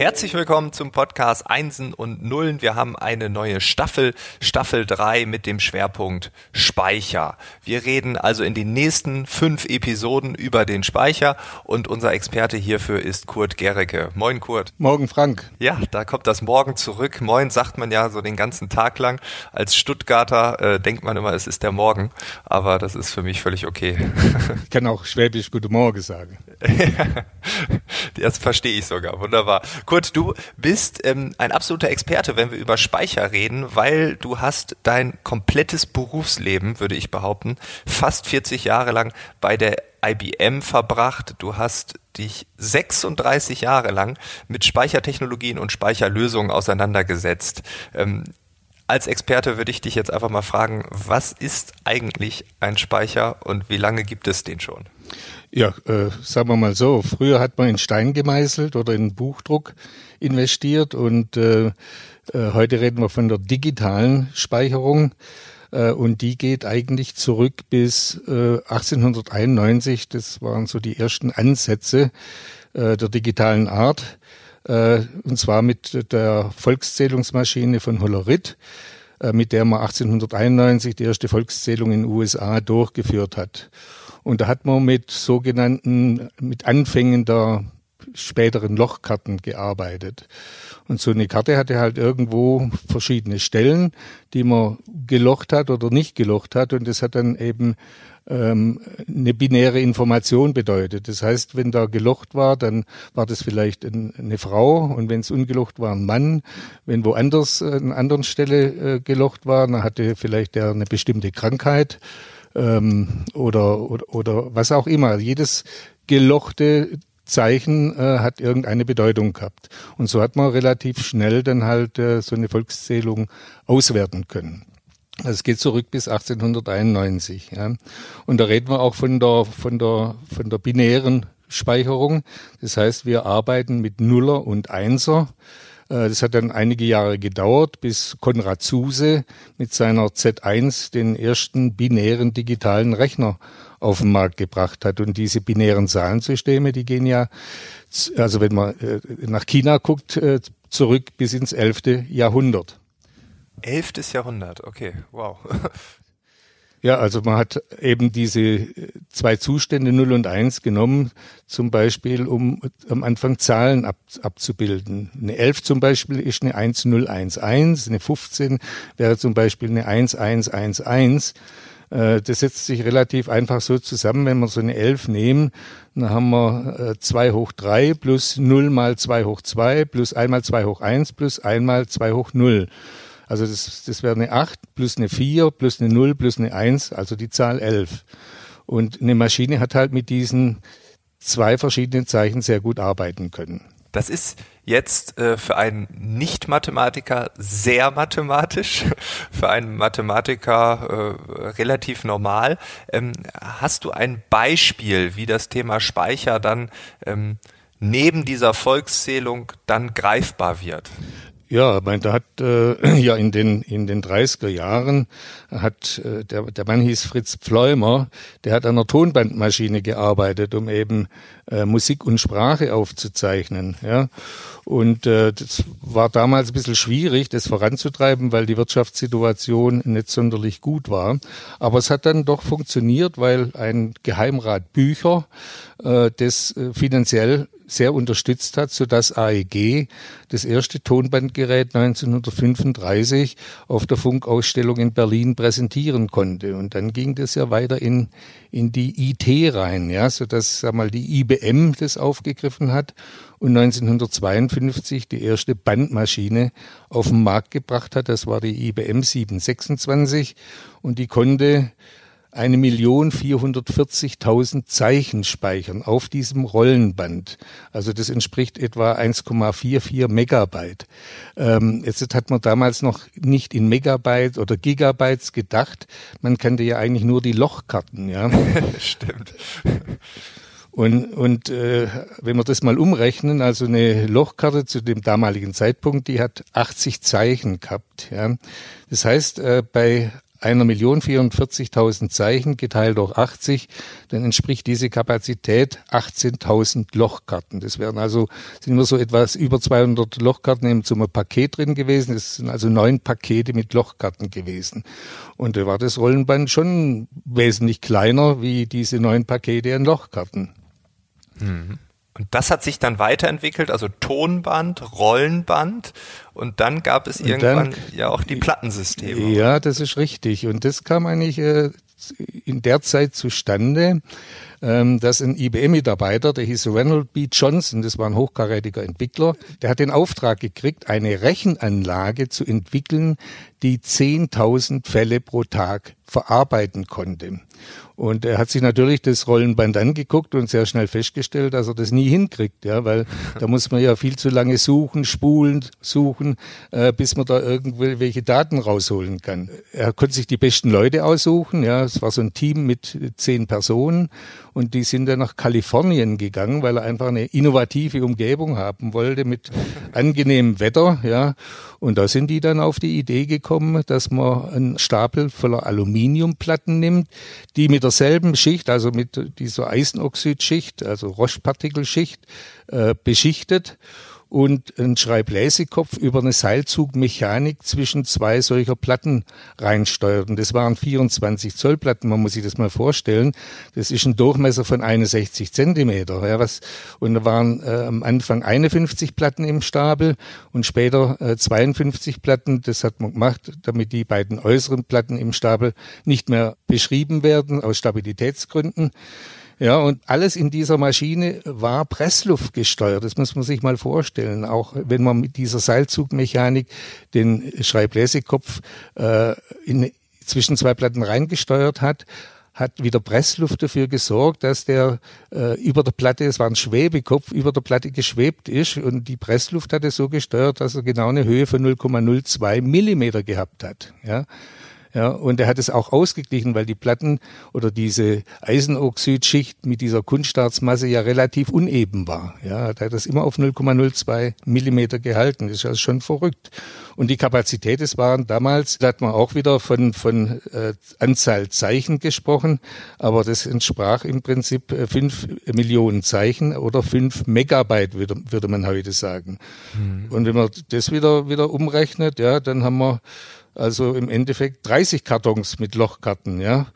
Herzlich willkommen zum Podcast Einsen und Nullen. Wir haben eine neue Staffel, Staffel 3 mit dem Schwerpunkt Speicher. Wir reden also in den nächsten fünf Episoden über den Speicher und unser Experte hierfür ist Kurt Gericke. Moin Kurt. Morgen Frank. Ja, da kommt das Morgen zurück. Moin sagt man ja so den ganzen Tag lang. Als Stuttgarter äh, denkt man immer, es ist der Morgen, aber das ist für mich völlig okay. Ich kann auch schwäbisch Gute Morgen sagen. das verstehe ich sogar. Wunderbar. Kurt, du bist ähm, ein absoluter Experte, wenn wir über Speicher reden, weil du hast dein komplettes Berufsleben, würde ich behaupten, fast 40 Jahre lang bei der IBM verbracht. Du hast dich 36 Jahre lang mit Speichertechnologien und Speicherlösungen auseinandergesetzt. Ähm, als Experte würde ich dich jetzt einfach mal fragen, was ist eigentlich ein Speicher und wie lange gibt es den schon? Ja, äh, sagen wir mal so, früher hat man in Stein gemeißelt oder in Buchdruck investiert und äh, äh, heute reden wir von der digitalen Speicherung äh, und die geht eigentlich zurück bis äh, 1891. Das waren so die ersten Ansätze äh, der digitalen Art äh, und zwar mit der Volkszählungsmaschine von Hollerith äh, mit der man 1891 die erste Volkszählung in den USA durchgeführt hat. Und da hat man mit sogenannten, mit Anfängen der späteren Lochkarten gearbeitet. Und so eine Karte hatte halt irgendwo verschiedene Stellen, die man gelocht hat oder nicht gelocht hat. Und das hat dann eben ähm, eine binäre Information bedeutet. Das heißt, wenn da gelocht war, dann war das vielleicht ein, eine Frau und wenn es ungelocht war, ein Mann. Wenn woanders äh, an anderen Stelle äh, gelocht war, dann hatte vielleicht der eine bestimmte Krankheit ähm, oder, oder, oder was auch immer. Jedes gelochte Zeichen äh, hat irgendeine Bedeutung gehabt. Und so hat man relativ schnell dann halt äh, so eine Volkszählung auswerten können. Also es geht zurück bis 1891. Ja. Und da reden wir auch von der, von der, von der binären Speicherung. Das heißt, wir arbeiten mit Nuller und Einser. Äh, das hat dann einige Jahre gedauert, bis Konrad Zuse mit seiner Z1 den ersten binären digitalen Rechner auf den Markt gebracht hat. Und diese binären Zahlensysteme, die gehen ja, also wenn man äh, nach China guckt, äh, zurück bis ins 11. Jahrhundert. 11. Jahrhundert, okay, wow. Ja, also man hat eben diese äh, zwei Zustände 0 und 1 genommen, zum Beispiel, um am Anfang Zahlen ab, abzubilden. Eine 11 zum Beispiel ist eine 1011, eine 15 wäre zum Beispiel eine 1111. Äh, das setzt sich relativ einfach so zusammen, wenn wir so eine 11 nehmen, dann haben wir 2 äh, hoch 3 plus 0 mal 2 hoch 2 plus 1 mal 2 hoch 1 plus 1 mal 2 hoch 0. Also das, das wäre eine 8 plus eine 4 plus eine 0 plus eine 1, also die Zahl 11. Und eine Maschine hat halt mit diesen zwei verschiedenen Zeichen sehr gut arbeiten können. Das ist jetzt äh, für einen Nicht-Mathematiker sehr mathematisch, für einen Mathematiker äh, relativ normal. Ähm, hast du ein Beispiel, wie das Thema Speicher dann ähm, neben dieser Volkszählung dann greifbar wird? Ja, ich meine, da hat äh, ja in den in den 30er Jahren hat äh, der der Mann hieß Fritz Pfleumer, der hat an einer Tonbandmaschine gearbeitet, um eben äh, Musik und Sprache aufzuzeichnen, ja. Und äh, das war damals ein bisschen schwierig, das voranzutreiben, weil die Wirtschaftssituation nicht sonderlich gut war. Aber es hat dann doch funktioniert, weil ein Geheimrat Bücher äh, das äh, finanziell sehr unterstützt hat, so dass AEG das erste Tonbandgerät 1935 auf der Funkausstellung in Berlin präsentieren konnte. Und dann ging das ja weiter in, in die IT rein, ja, so dass, sag mal, die IBM das aufgegriffen hat und 1952 die erste Bandmaschine auf den Markt gebracht hat. Das war die IBM 726 und die konnte eine Million vierhundertvierzigtausend Zeichen speichern auf diesem Rollenband. Also das entspricht etwa 1,44 Megabyte. Ähm, jetzt hat man damals noch nicht in Megabyte oder Gigabytes gedacht. Man kannte ja eigentlich nur die Lochkarten, ja. Stimmt. Und, und äh, wenn wir das mal umrechnen, also eine Lochkarte zu dem damaligen Zeitpunkt, die hat 80 Zeichen gehabt. Ja. Das heißt, äh, bei einer Million 44.000 Zeichen geteilt durch 80, dann entspricht diese Kapazität 18.000 Lochkarten. Das wären also, sind nur so etwas über 200 Lochkarten im zum Paket drin gewesen. Das sind also neun Pakete mit Lochkarten gewesen. Und da war das Rollenband schon wesentlich kleiner wie diese neun Pakete an Lochkarten. Mhm. Und das hat sich dann weiterentwickelt, also Tonband, Rollenband und dann gab es irgendwann dann, ja auch die Plattensysteme. Ja, das ist richtig. Und das kam eigentlich äh, in der Zeit zustande, ähm, dass ein IBM-Mitarbeiter, der hieß Ronald B. Johnson, das war ein hochkarätiger Entwickler, der hat den Auftrag gekriegt, eine Rechenanlage zu entwickeln, die 10.000 Fälle pro Tag verarbeiten konnte. Und er hat sich natürlich das Rollenband angeguckt und sehr schnell festgestellt, dass er das nie hinkriegt, ja, weil da muss man ja viel zu lange suchen, spulen, suchen, äh, bis man da irgendwelche Daten rausholen kann. Er konnte sich die besten Leute aussuchen, ja, es war so ein Team mit zehn Personen und die sind dann nach Kalifornien gegangen, weil er einfach eine innovative Umgebung haben wollte mit angenehmem Wetter, ja. Und da sind die dann auf die Idee gekommen, dass man einen Stapel voller Aluminiumplatten nimmt, die mit derselben Schicht, also mit dieser Eisenoxidschicht, also Roche-Partikelschicht, äh, beschichtet und ein Schreibläsekopf über eine Seilzugmechanik zwischen zwei solcher Platten reinsteuert. Und das waren 24 Zoll Platten, man muss sich das mal vorstellen. Das ist ein Durchmesser von 61 Zentimeter. Ja, was, und da waren äh, am Anfang 51 Platten im Stapel und später äh, 52 Platten. Das hat man gemacht, damit die beiden äußeren Platten im Stapel nicht mehr beschrieben werden aus Stabilitätsgründen. Ja, und alles in dieser Maschine war Pressluft gesteuert. Das muss man sich mal vorstellen. Auch wenn man mit dieser Seilzugmechanik den Schreibläsekopf äh, in, zwischen zwei Platten reingesteuert hat, hat wieder Pressluft dafür gesorgt, dass der äh, über der Platte, es war ein Schwebekopf, über der Platte geschwebt ist und die Pressluft hat es so gesteuert, dass er genau eine Höhe von 0,02 Millimeter gehabt hat. Ja. Ja, und er hat es auch ausgeglichen, weil die Platten oder diese Eisenoxidschicht mit dieser Kunststaatsmasse ja relativ uneben war. Ja, da hat das immer auf 0,02 Millimeter gehalten. Das ist also schon verrückt. Und die Kapazität, es waren damals, da hat man auch wieder von, von äh, Anzahl Zeichen gesprochen, aber das entsprach im Prinzip äh, fünf Millionen Zeichen oder fünf Megabyte, würde, würde man heute sagen. Mhm. Und wenn man das wieder, wieder umrechnet, ja, dann haben wir also im Endeffekt 30 Kartons mit Lochkarten, ja.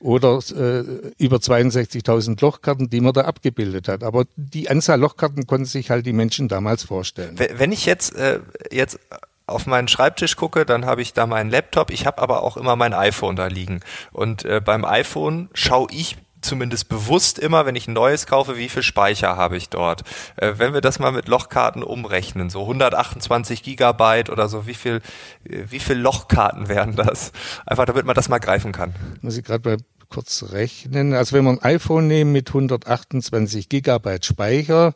Oder äh, über 62.000 Lochkarten, die man da abgebildet hat. Aber die Anzahl Lochkarten konnten sich halt die Menschen damals vorstellen. Wenn ich jetzt, äh, jetzt auf meinen Schreibtisch gucke, dann habe ich da meinen Laptop, ich habe aber auch immer mein iPhone da liegen. Und äh, beim iPhone schaue ich zumindest bewusst immer, wenn ich ein neues kaufe, wie viel Speicher habe ich dort. Äh, wenn wir das mal mit Lochkarten umrechnen, so 128 Gigabyte oder so, wie viel, äh, wie viel Lochkarten wären das? Einfach damit man das mal greifen kann. Muss ich gerade mal kurz rechnen. Also wenn wir ein iPhone nehmen mit 128 Gigabyte Speicher,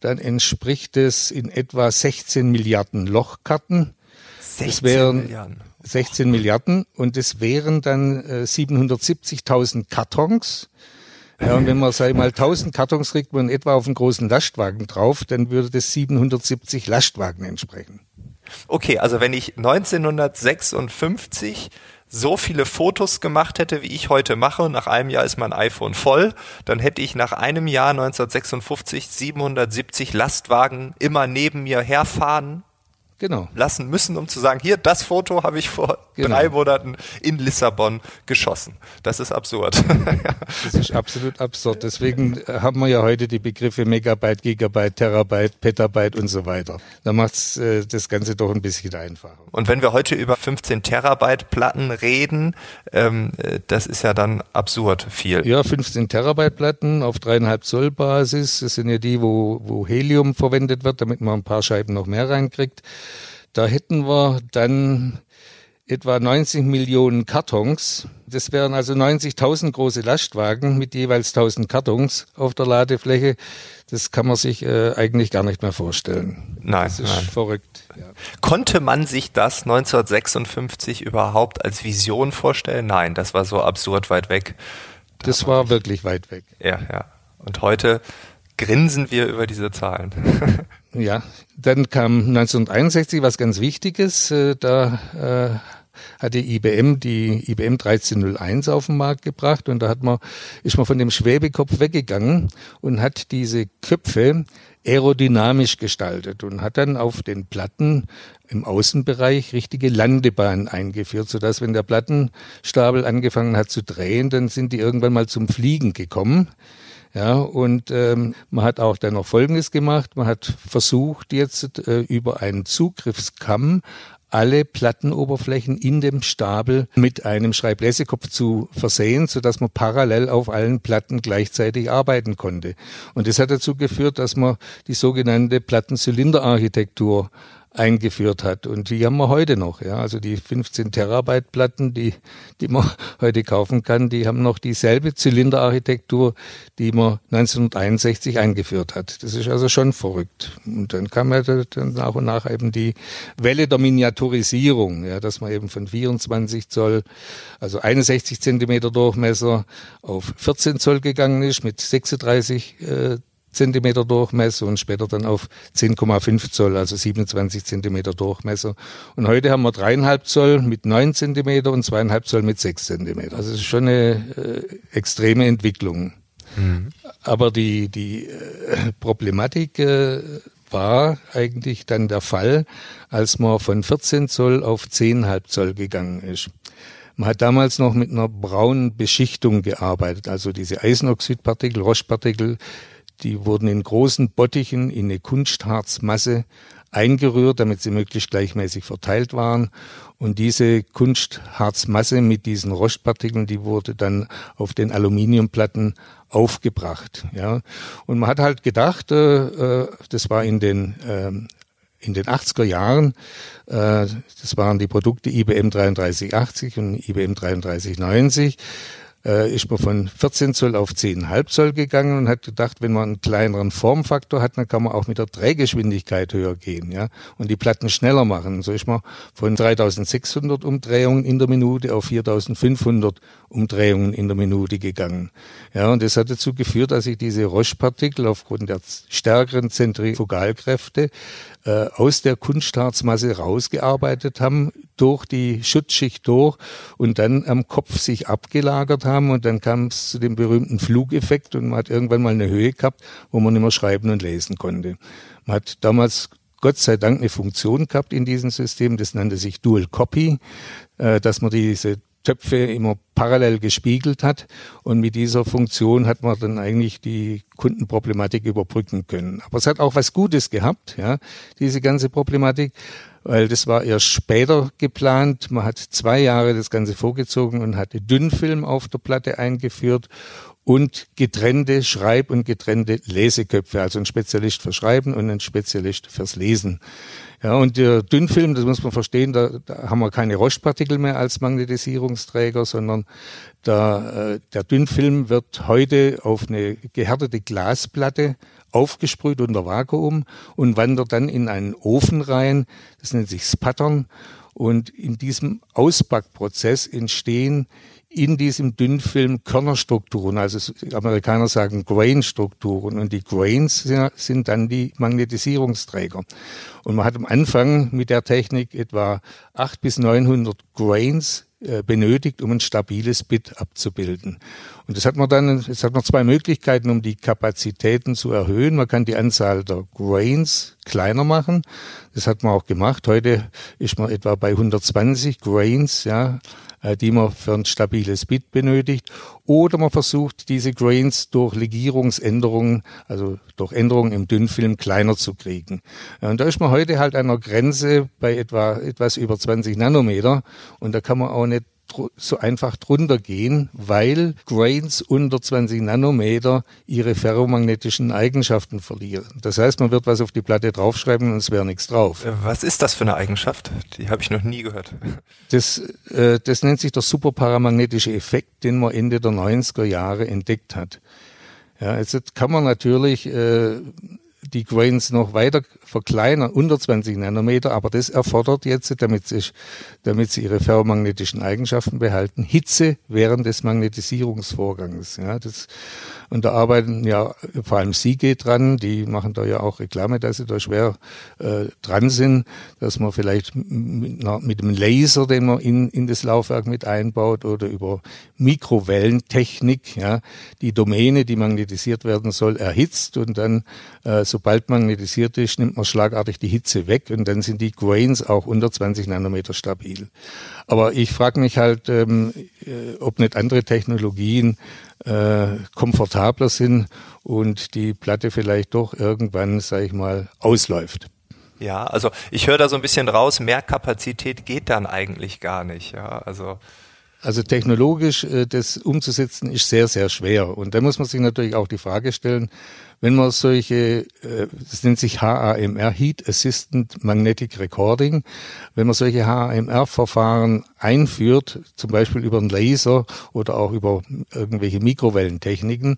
dann entspricht es in etwa 16 Milliarden Lochkarten. 16 das wären, Milliarden. 16 Milliarden und es wären dann äh, 770.000 Kartons. Ja, und wenn man, sag ich mal, 1000 Kartons kriegt man etwa auf einen großen Lastwagen drauf, dann würde das 770 Lastwagen entsprechen. Okay, also wenn ich 1956 so viele Fotos gemacht hätte, wie ich heute mache, nach einem Jahr ist mein iPhone voll, dann hätte ich nach einem Jahr 1956 770 Lastwagen immer neben mir herfahren genau. lassen müssen, um zu sagen, hier, das Foto habe ich vor genau. drei Monaten in Lissabon geschossen. Das ist absurd. das ist absolut absurd. Deswegen haben wir ja heute die Begriffe Megabyte, Gigabyte, Terabyte, Petabyte und so weiter. Da macht äh, das Ganze doch ein bisschen einfacher. Und wenn wir heute über 15 Terabyte Platten reden, ähm, äh, das ist ja dann absurd viel. Ja, 15 Terabyte Platten auf dreieinhalb Zoll Basis. Das sind ja die, wo, wo Helium verwendet wird, damit man ein paar Scheiben noch mehr reinkriegt. Da hätten wir dann etwa 90 Millionen Kartons. Das wären also 90.000 große Lastwagen mit jeweils 1000 Kartons auf der Ladefläche. Das kann man sich äh, eigentlich gar nicht mehr vorstellen. Nein, das ist nein. verrückt. Ja. Konnte man sich das 1956 überhaupt als Vision vorstellen? Nein, das war so absurd weit weg. Da das war wirklich weit weg. Ja, ja. Und heute grinsen wir über diese Zahlen. ja, dann kam 1961 was ganz Wichtiges. Äh, da äh, hatte IBM die IBM 1301 auf den Markt gebracht und da hat man, ist man von dem Schwebekopf weggegangen und hat diese Köpfe aerodynamisch gestaltet und hat dann auf den Platten im Außenbereich richtige Landebahnen eingeführt, sodass wenn der Plattenstapel angefangen hat zu drehen, dann sind die irgendwann mal zum Fliegen gekommen. Ja, und ähm, man hat auch dann noch Folgendes gemacht. Man hat versucht, jetzt äh, über einen Zugriffskamm alle Plattenoberflächen in dem Stapel mit einem Schreiblesekopf zu versehen, so dass man parallel auf allen Platten gleichzeitig arbeiten konnte. Und das hat dazu geführt, dass man die sogenannte Plattenzylinderarchitektur eingeführt hat. Und die haben wir heute noch. Ja, also die 15 Terabyte Platten, die, die man heute kaufen kann, die haben noch dieselbe Zylinderarchitektur, die man 1961 eingeführt hat. Das ist also schon verrückt. Und dann kam ja dann nach und nach eben die Welle der Miniaturisierung, ja, dass man eben von 24 Zoll, also 61 Zentimeter Durchmesser auf 14 Zoll gegangen ist mit 36 äh, Zentimeter Durchmesser und später dann auf 10,5 Zoll, also 27 Zentimeter Durchmesser. Und heute haben wir dreieinhalb Zoll mit 9 Zentimeter und zweieinhalb Zoll mit 6 Zentimeter. Also es ist schon eine äh, extreme Entwicklung. Mhm. Aber die, die äh, Problematik äh, war eigentlich dann der Fall, als man von 14 Zoll auf 10,5 Zoll gegangen ist. Man hat damals noch mit einer braunen Beschichtung gearbeitet, also diese Eisenoxidpartikel, Rochepartikel, die wurden in großen Bottichen in eine Kunstharzmasse eingerührt, damit sie möglichst gleichmäßig verteilt waren. Und diese Kunstharzmasse mit diesen Rostpartikeln, die wurde dann auf den Aluminiumplatten aufgebracht. Ja, und man hat halt gedacht, äh, äh das war in den äh, in den 80er Jahren, äh, das waren die Produkte IBM 3380 und IBM 3390, äh, ist man von 14 Zoll auf 10,5 Zoll gegangen und hat gedacht, wenn man einen kleineren Formfaktor hat, dann kann man auch mit der Drehgeschwindigkeit höher gehen, ja, und die Platten schneller machen. So ist man von 3600 Umdrehungen in der Minute auf 4500 Umdrehungen in der Minute gegangen. Ja, und das hat dazu geführt, dass sich diese Roche-Partikel aufgrund der stärkeren Zentrifugalkräfte äh, aus der Kunstharzmasse rausgearbeitet haben, durch die Schutzschicht durch und dann am Kopf sich abgelagert haben und dann kam es zu dem berühmten Flugeffekt und man hat irgendwann mal eine Höhe gehabt, wo man nicht mehr schreiben und lesen konnte. Man hat damals Gott sei Dank eine Funktion gehabt in diesem System, das nannte sich Dual Copy, äh, dass man diese Töpfe immer parallel gespiegelt hat. Und mit dieser Funktion hat man dann eigentlich die Kundenproblematik überbrücken können. Aber es hat auch was Gutes gehabt, ja, diese ganze Problematik, weil das war erst später geplant. Man hat zwei Jahre das Ganze vorgezogen und hatte Dünnfilm auf der Platte eingeführt und getrennte Schreib- und getrennte Leseköpfe, also ein Spezialist für Schreiben und ein Spezialist fürs Lesen. Ja, und der Dünnfilm, das muss man verstehen, da, da haben wir keine Roche-Partikel mehr als Magnetisierungsträger, sondern da, äh, der Dünnfilm wird heute auf eine gehärtete Glasplatte aufgesprüht unter Vakuum und wandert dann in einen Ofen rein. Das nennt sich Spattern. Und in diesem Auspackprozess entstehen in diesem Dünnfilm Körnerstrukturen, also Amerikaner sagen Grain-Strukturen und die Grains sind dann die Magnetisierungsträger. Und man hat am Anfang mit der Technik etwa 8 bis 900 Grains äh, benötigt, um ein stabiles Bit abzubilden. Und das hat man dann, es hat man zwei Möglichkeiten, um die Kapazitäten zu erhöhen. Man kann die Anzahl der Grains kleiner machen. Das hat man auch gemacht. Heute ist man etwa bei 120 Grains, ja. Äh, die man für ein stabiles Bit benötigt. Oder man versucht, diese Grains durch Legierungsänderungen, also durch Änderungen im Dünnfilm kleiner zu kriegen. Und da ist man heute halt an einer Grenze bei etwa etwas über 20 Nanometer und da kann man auch nicht so einfach drunter gehen, weil Grains unter 20 Nanometer ihre ferromagnetischen Eigenschaften verlieren. Das heißt, man wird was auf die Platte draufschreiben und es wäre nichts drauf. Äh, was ist das für eine Eigenschaft? Die habe ich noch nie gehört. Das, äh, das nennt sich der superparamagnetische Effekt, den man Ende der 90er Jahre entdeckt hat. Ja, jetzt kann man natürlich äh, die Grains noch weiter verkleinern, unter 20 Nanometer, aber das erfordert jetzt, damit sie, damit sie ihre ferromagnetischen Eigenschaften behalten, Hitze während des Magnetisierungsvorgangs. Ja, das, und da arbeiten ja vor allem Seagate dran, die machen da ja auch Reklame, dass sie da schwer äh, dran sind, dass man vielleicht mit, einer, mit einem Laser, den man in, in das Laufwerk mit einbaut oder über Mikrowellentechnik, ja, die Domäne, die magnetisiert werden soll, erhitzt und dann, äh, sobald magnetisiert ist, nimmt man schlagartig die Hitze weg und dann sind die Grains auch unter 20 Nanometer stabil. Aber ich frage mich halt, ähm, äh, ob nicht andere Technologien äh, komfortabler sind und die Platte vielleicht doch irgendwann, sage ich mal, ausläuft. Ja, also ich höre da so ein bisschen raus, mehr Kapazität geht dann eigentlich gar nicht. Ja, also also technologisch äh, das umzusetzen ist sehr, sehr schwer. Und da muss man sich natürlich auch die Frage stellen, wenn man solche, äh, das nennt sich HAMR, Heat Assistant Magnetic Recording, wenn man solche HAMR-Verfahren einführt, zum Beispiel über einen Laser oder auch über irgendwelche Mikrowellentechniken,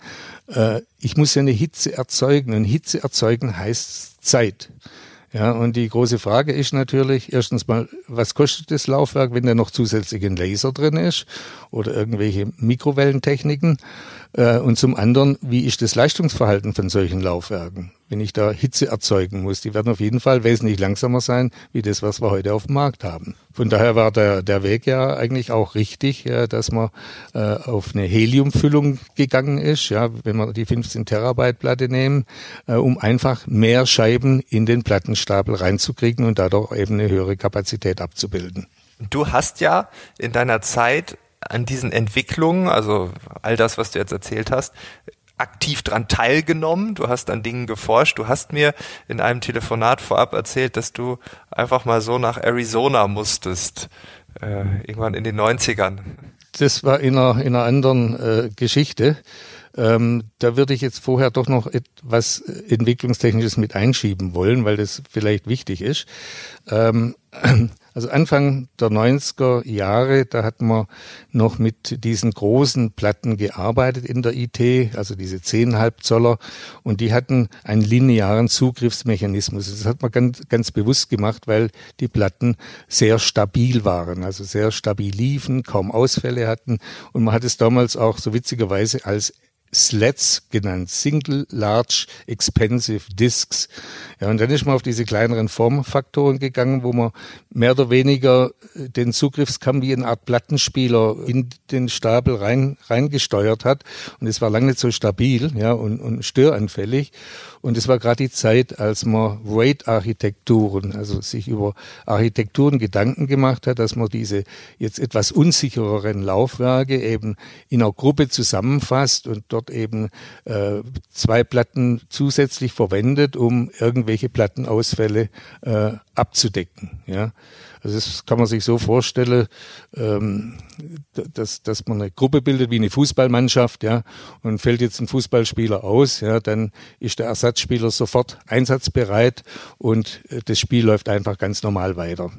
äh, ich muss ja eine Hitze erzeugen. Und Hitze erzeugen heißt Zeit. Ja, und die große Frage ist natürlich, erstens mal, was kostet das Laufwerk, wenn da noch zusätzlich ein Laser drin ist oder irgendwelche Mikrowellentechniken? Äh, und zum anderen, wie ist das Leistungsverhalten von solchen Laufwerken? Wenn ich da Hitze erzeugen muss, die werden auf jeden Fall wesentlich langsamer sein, wie das, was wir heute auf dem Markt haben. Von daher war der, der Weg ja eigentlich auch richtig, ja, dass man äh, auf eine Heliumfüllung gegangen ist, ja, wenn wir die 15 Terabyte Platte nehmen, äh, um einfach mehr Scheiben in den Plattenstapel reinzukriegen und dadurch eben eine höhere Kapazität abzubilden. Du hast ja in deiner Zeit an diesen Entwicklungen, also all das, was du jetzt erzählt hast, aktiv dran teilgenommen, du hast an Dingen geforscht, du hast mir in einem Telefonat vorab erzählt, dass du einfach mal so nach Arizona musstest, äh, irgendwann in den 90ern. Das war in einer, in einer anderen äh, Geschichte. Ähm, da würde ich jetzt vorher doch noch etwas Entwicklungstechnisches mit einschieben wollen, weil das vielleicht wichtig ist. Ähm, also Anfang der 90er Jahre, da hat man noch mit diesen großen Platten gearbeitet in der IT, also diese 10,5 Zoller, und die hatten einen linearen Zugriffsmechanismus. Das hat man ganz, ganz bewusst gemacht, weil die Platten sehr stabil waren, also sehr stabil liefen, kaum Ausfälle hatten, und man hat es damals auch so witzigerweise als SLEDs genannt, Single Large Expensive Discs. Ja, und dann ist man auf diese kleineren Formfaktoren gegangen, wo man mehr oder weniger äh, den Zugriffskamm wie eine Art Plattenspieler in den Stapel rein, reingesteuert hat. Und es war lange nicht so stabil, ja, und, und störanfällig. Und es war gerade die Zeit, als man RAID-Architekturen, also sich über Architekturen Gedanken gemacht hat, dass man diese jetzt etwas unsichereren Laufwerke eben in einer Gruppe zusammenfasst und dort eben äh, zwei Platten zusätzlich verwendet, um irgendwelche Plattenausfälle äh, abzudecken. Ja. Also das kann man sich so vorstellen, ähm, dass, dass man eine Gruppe bildet wie eine Fußballmannschaft, ja, und fällt jetzt ein Fußballspieler aus, ja, dann ist der Ersatzspieler sofort einsatzbereit und äh, das Spiel läuft einfach ganz normal weiter.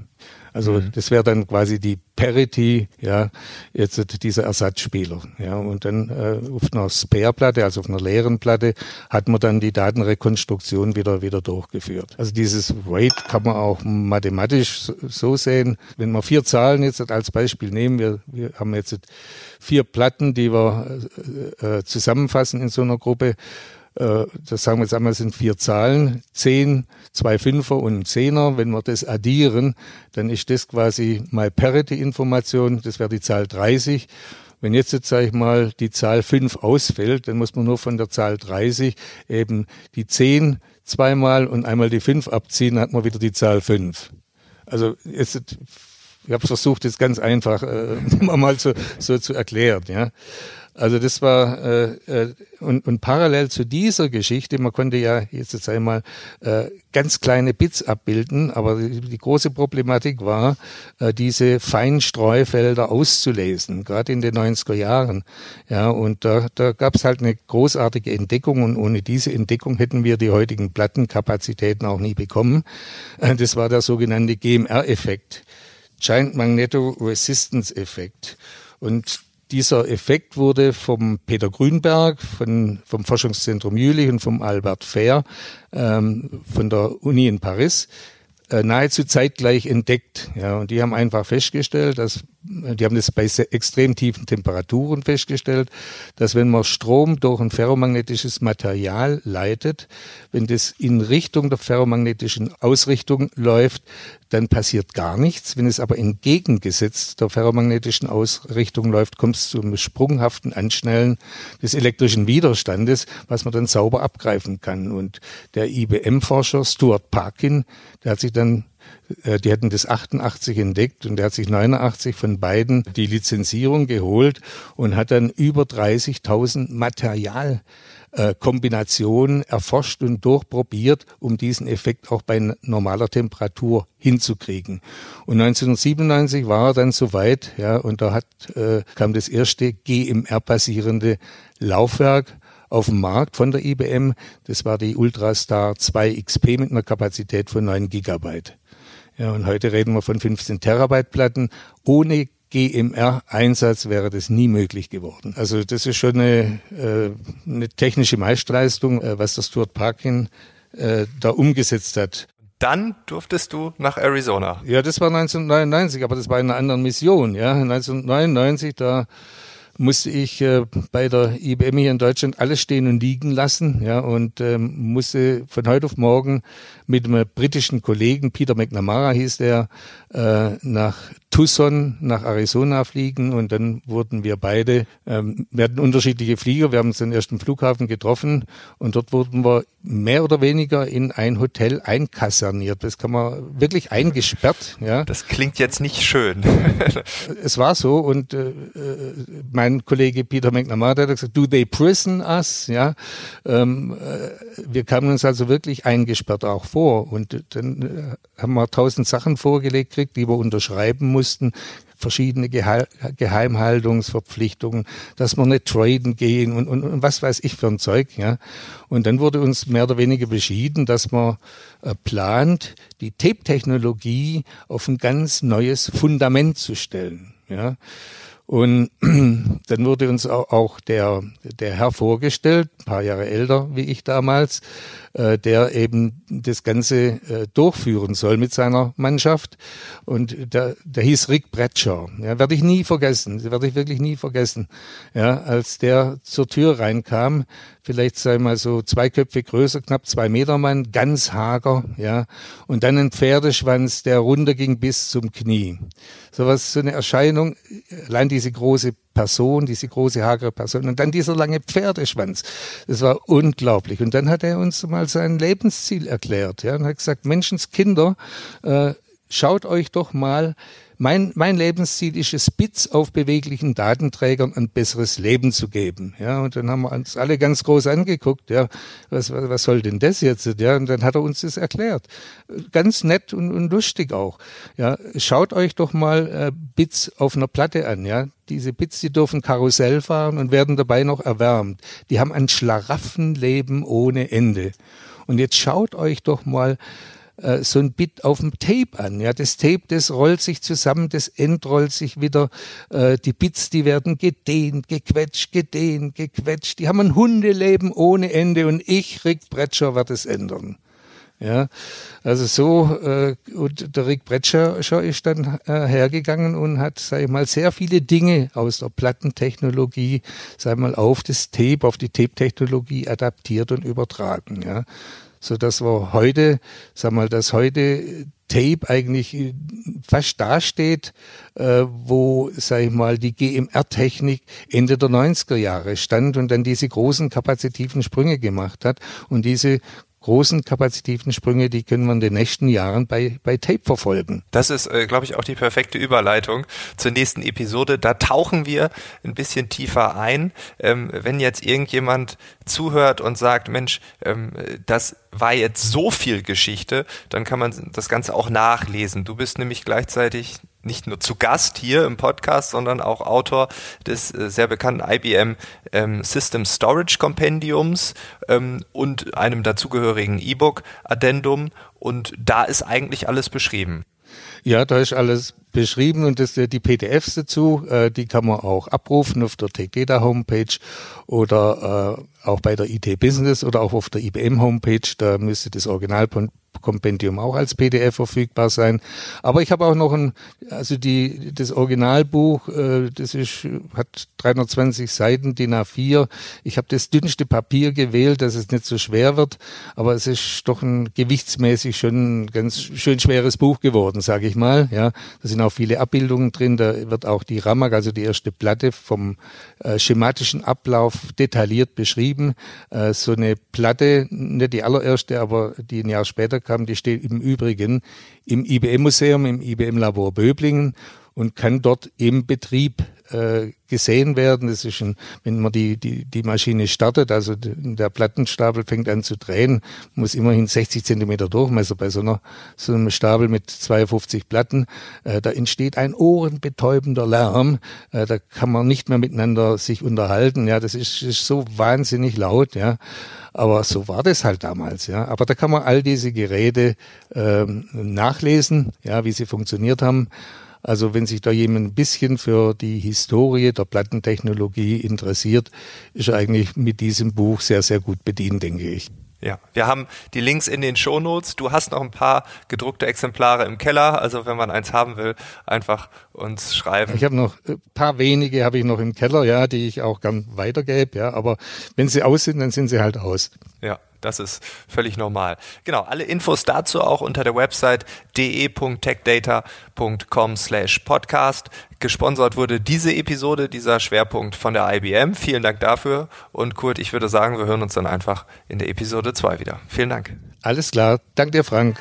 Also mhm. das wäre dann quasi die Parity, ja, jetzt dieser Ersatzspieler. Ja, und dann äh, auf einer Spare-Platte, also auf einer leeren Platte, hat man dann die Datenrekonstruktion wieder wieder durchgeführt. Also dieses Weight kann man auch mathematisch so sehen. Wenn wir vier Zahlen jetzt als Beispiel nehmen, wir, wir haben jetzt vier Platten, die wir äh, äh zusammenfassen in so einer Gruppe äh, das sagen wir jetzt einmal, sind vier Zahlen, zehn, zwei Fünfer und ein Zehner. Wenn wir das addieren, dann ist das quasi mal Parity-Information, das wäre die Zahl 30. Wenn jetzt, jetzt sage ich mal, die Zahl 5 ausfällt, dann muss man nur von der Zahl 30 eben die 10 zweimal und einmal die 5 abziehen, dann hat man wieder die Zahl 5. Also jetzt, ich habe versucht, jetzt ganz einfach äh, mal so, so zu erklären. Ja. Also das war äh, äh, und, und parallel zu dieser Geschichte, man konnte ja jetzt jetzt einmal äh, ganz kleine Bits abbilden, aber die, die große Problematik war, äh, diese Feinstreufelder auszulesen, gerade in den 90er Jahren. Ja, und da, da gab es halt eine großartige Entdeckung und ohne diese Entdeckung hätten wir die heutigen Plattenkapazitäten auch nie bekommen. Äh, das war der sogenannte GMR-Effekt, Giant Magneto Resistance Effekt. Und dieser Effekt wurde vom Peter Grünberg, von, vom Forschungszentrum Jülich und vom Albert Fair ähm, von der Uni in Paris äh, nahezu zeitgleich entdeckt. Ja, und die haben einfach festgestellt, dass die haben das bei extrem tiefen Temperaturen festgestellt, dass wenn man Strom durch ein ferromagnetisches Material leitet, wenn das in Richtung der ferromagnetischen Ausrichtung läuft, dann passiert gar nichts. Wenn es aber entgegengesetzt der ferromagnetischen Ausrichtung läuft, kommt es zu einem sprunghaften Anschnellen des elektrischen Widerstandes, was man dann sauber abgreifen kann. Und der IBM-Forscher Stuart Parkin, der hat sich dann die hatten das 88 entdeckt und der hat sich 89 von beiden die Lizenzierung geholt und hat dann über 30.000 Materialkombinationen erforscht und durchprobiert, um diesen Effekt auch bei normaler Temperatur hinzukriegen. Und 1997 war er dann soweit, ja, und da hat, äh, kam das erste GMR-basierende Laufwerk auf dem Markt von der IBM. Das war die Ultrastar 2 XP mit einer Kapazität von 9 Gigabyte. Ja, und heute reden wir von 15 Terabyte Platten. Ohne GMR-Einsatz wäre das nie möglich geworden. Also das ist schon eine, äh, eine technische Meisterleistung, äh, was der Stuart Parkin äh, da umgesetzt hat. Dann durftest du nach Arizona. Ja, das war 1999, aber das war in einer anderen Mission. Ja, 1999 da musste ich äh, bei der IBM hier in Deutschland alles stehen und liegen lassen, ja, und ähm, musste von heute auf morgen mit einem britischen Kollegen, Peter McNamara hieß der, äh, nach Tucson, nach Arizona fliegen und dann wurden wir beide, ähm, wir hatten unterschiedliche Flieger, wir haben uns dann erst im Flughafen getroffen und dort wurden wir mehr oder weniger in ein Hotel einkaserniert. Das kann man wirklich eingesperrt, ja. Das klingt jetzt nicht schön. es war so und äh, äh, mein Kollege Peter McNamara hat gesagt, do they prison us, ja. Ähm, äh, wir kamen uns also wirklich eingesperrt auch vor. Und dann äh, haben wir tausend Sachen vorgelegt gekriegt, die wir unterschreiben mussten verschiedene Geheimhaltungsverpflichtungen, dass wir nicht traden gehen und, und, und was weiß ich für ein Zeug. Ja. Und dann wurde uns mehr oder weniger beschieden, dass man äh, plant, die Tape-Technologie auf ein ganz neues Fundament zu stellen. Ja. Und dann wurde uns auch der, der Herr vorgestellt, ein paar Jahre älter wie ich damals, äh, der eben das Ganze äh, durchführen soll mit seiner Mannschaft. Und der, der hieß Rick Bradshaw. Ja, werde ich nie vergessen. Werde ich wirklich nie vergessen. Ja, als der zur Tür reinkam, vielleicht sei mal so zwei Köpfe größer, knapp zwei Meter Mann, ganz hager, ja, und dann ein Pferdeschwanz, der runterging bis zum Knie. So was, so eine Erscheinung, allein diese große Person, diese große hagere Person und dann dieser lange Pferdeschwanz. Das war unglaublich. Und dann hat er uns mal sein Lebensziel erklärt, ja, und hat gesagt, Menschenskinder, äh, schaut euch doch mal mein, mein Lebensziel ist es, Bits auf beweglichen Datenträgern ein besseres Leben zu geben. Ja, und dann haben wir uns alle ganz groß angeguckt. Ja, was, was, was soll denn das jetzt? Ja, und dann hat er uns das erklärt. Ganz nett und, und lustig auch. Ja, schaut euch doch mal äh, Bits auf einer Platte an. Ja, diese Bits, die dürfen Karussell fahren und werden dabei noch erwärmt. Die haben ein Schlaraffenleben ohne Ende. Und jetzt schaut euch doch mal äh, so ein Bit auf dem Tape an. Ja, das Tape, das rollt sich zusammen, das entrollt sich wieder. Äh, die Bits, die werden gedehnt, gequetscht, gedehnt, gequetscht. Die haben ein Hundeleben ohne Ende und ich, Rick Bretscher, werde es ändern. Ja, also so, äh, und der Rick Bretscher ist dann äh, hergegangen und hat, sag ich mal, sehr viele Dinge aus der Plattentechnologie, sag ich mal, auf das Tape, auf die Tape-Technologie adaptiert und übertragen. Ja, so dass wir heute, sag mal, dass heute Tape eigentlich fast dasteht, äh, wo, sag ich mal, die GMR-Technik Ende der 90er Jahre stand und dann diese großen kapazitiven Sprünge gemacht hat und diese großen kapazitiven Sprünge, die können wir in den nächsten Jahren bei, bei Tape verfolgen. Das ist, äh, glaube ich, auch die perfekte Überleitung zur nächsten Episode. Da tauchen wir ein bisschen tiefer ein. Ähm, wenn jetzt irgendjemand zuhört und sagt, Mensch, ähm, das war jetzt so viel Geschichte, dann kann man das Ganze auch nachlesen. Du bist nämlich gleichzeitig nicht nur zu Gast hier im Podcast, sondern auch Autor des äh, sehr bekannten IBM ähm, System Storage Kompendiums ähm, und einem dazugehörigen E-Book Addendum. Und da ist eigentlich alles beschrieben. Ja, da ist alles beschrieben und das, die PDFs dazu, äh, die kann man auch abrufen auf der Tech Data Homepage oder äh, auch bei der IT Business oder auch auf der IBM Homepage. Da müsste das Original Kompendium auch als PDF verfügbar sein. Aber ich habe auch noch ein, also die, das Originalbuch, äh, das ist, hat 320 Seiten, DIN A4. Ich habe das dünnste Papier gewählt, dass es nicht so schwer wird, aber es ist doch ein gewichtsmäßig schon ganz schön schweres Buch geworden, sage ich mal. Ja, da sind auch viele Abbildungen drin. Da wird auch die Ramak, also die erste Platte vom äh, schematischen Ablauf detailliert beschrieben. Äh, so eine Platte, nicht die allererste, aber die ein Jahr später kam, die steht im Übrigen im IBM-Museum, im IBM-Labor Böblingen und kann dort im Betrieb äh, gesehen werden. Das ist ein, wenn man die, die, die Maschine startet, also der Plattenstapel fängt an zu drehen, muss immerhin 60 Zentimeter Durchmesser bei so, einer, so einem Stapel mit 52 Platten. Äh, da entsteht ein ohrenbetäubender Lärm. Äh, da kann man nicht mehr miteinander sich unterhalten. Ja, das ist, ist so wahnsinnig laut. Ja. Aber so war das halt damals, ja. Aber da kann man all diese Geräte ähm, nachlesen, ja, wie sie funktioniert haben. Also wenn sich da jemand ein bisschen für die Historie der Plattentechnologie interessiert, ist er eigentlich mit diesem Buch sehr, sehr gut bedient, denke ich. Ja, wir haben die Links in den Shownotes. Du hast noch ein paar gedruckte Exemplare im Keller. Also wenn man eins haben will, einfach uns schreiben. Ich habe noch ein paar wenige habe ich noch im Keller, ja, die ich auch gern weitergebe, ja. Aber wenn sie aus sind, dann sind sie halt aus. Ja, das ist völlig normal. Genau, alle Infos dazu auch unter der Website de.techdata.com slash podcast. Gesponsert wurde diese Episode, dieser Schwerpunkt von der IBM. Vielen Dank dafür. Und Kurt, ich würde sagen, wir hören uns dann einfach in der Episode 2 wieder. Vielen Dank. Alles klar. Dank dir, Frank.